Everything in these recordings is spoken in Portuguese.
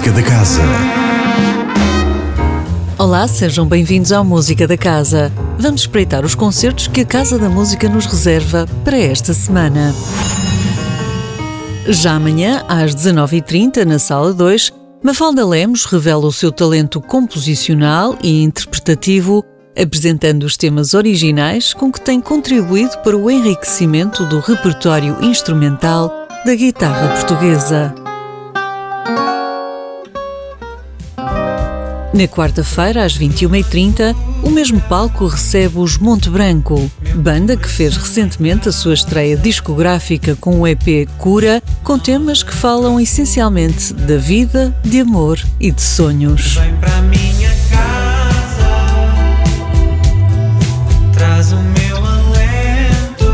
Música da Casa. Olá, sejam bem-vindos ao Música da Casa. Vamos espreitar os concertos que a Casa da Música nos reserva para esta semana. Já amanhã, às 19h30, na Sala 2, Mafalda Lemos revela o seu talento composicional e interpretativo, apresentando os temas originais com que tem contribuído para o enriquecimento do repertório instrumental da guitarra portuguesa. Na quarta-feira, às 21h30, o mesmo palco recebe os Monte Branco, banda que fez recentemente a sua estreia discográfica com o EP Cura, com temas que falam essencialmente da vida, de amor e de sonhos. Vem pra minha casa, traz o meu alento.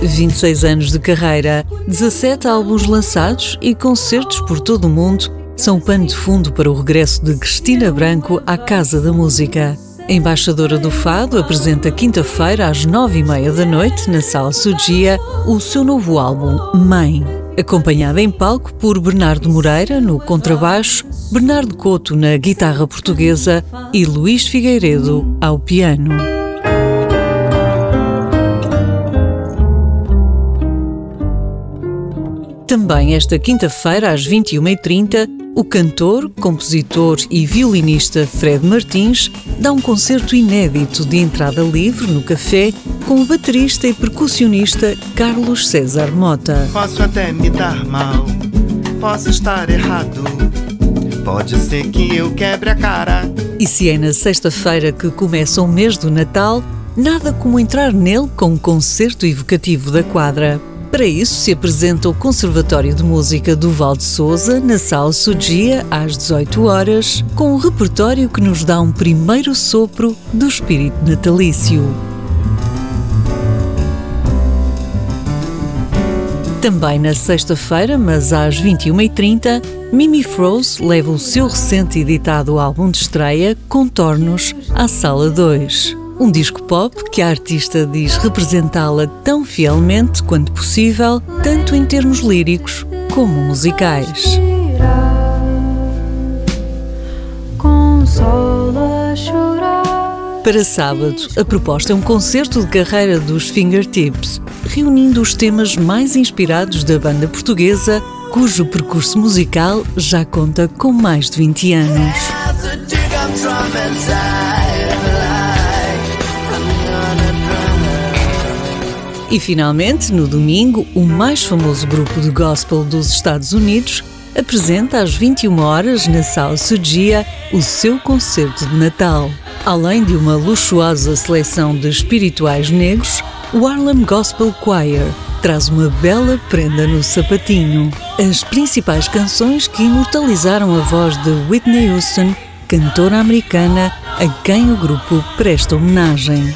26 anos de carreira, 17 álbuns lançados e concertos por todo o mundo são pano de fundo para o regresso de Cristina Branco à Casa da Música. A embaixadora do Fado apresenta quinta-feira às nove e meia da noite, na Sala Sugia, o seu novo álbum, Mãe. Acompanhada em palco por Bernardo Moreira no contrabaixo, Bernardo Couto na guitarra portuguesa e Luís Figueiredo ao piano. Também esta quinta-feira, às 21h30, o cantor, compositor e violinista Fred Martins dá um concerto inédito de entrada livre no café com o baterista e percussionista Carlos César Mota. Posso até me dar mal, posso estar errado. Pode ser que eu quebre a cara. E se é na sexta-feira que começa o mês do Natal, nada como entrar nele com um concerto evocativo da quadra. Para isso se apresenta o Conservatório de Música do Val de Souza na Sala Sugia às 18 horas, com um repertório que nos dá um primeiro sopro do espírito natalício. Também na sexta-feira, mas às 21h30, Mimi Froze leva o seu recente editado álbum de estreia, Contornos, à Sala 2. Um disco pop que a artista diz representá-la tão fielmente quanto possível, tanto em termos líricos como musicais. Para sábado, a proposta é um concerto de carreira dos Fingertips, reunindo os temas mais inspirados da banda portuguesa, cujo percurso musical já conta com mais de 20 anos. E finalmente, no domingo, o mais famoso grupo de gospel dos Estados Unidos apresenta às 21 horas na Sala Sugia o seu concerto de Natal. Além de uma luxuosa seleção de espirituais negros, o Harlem Gospel Choir traz uma bela prenda no sapatinho. As principais canções que imortalizaram a voz de Whitney Houston, cantora americana a quem o grupo presta homenagem.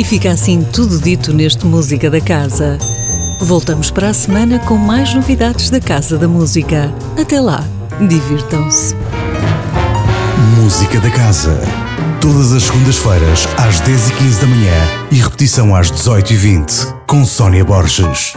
E fica assim tudo dito neste Música da Casa. Voltamos para a semana com mais novidades da Casa da Música. Até lá, divirtam-se. Música da Casa. Todas as segundas-feiras, às 10h15 da manhã e repetição às 18h20, com Sónia Borges.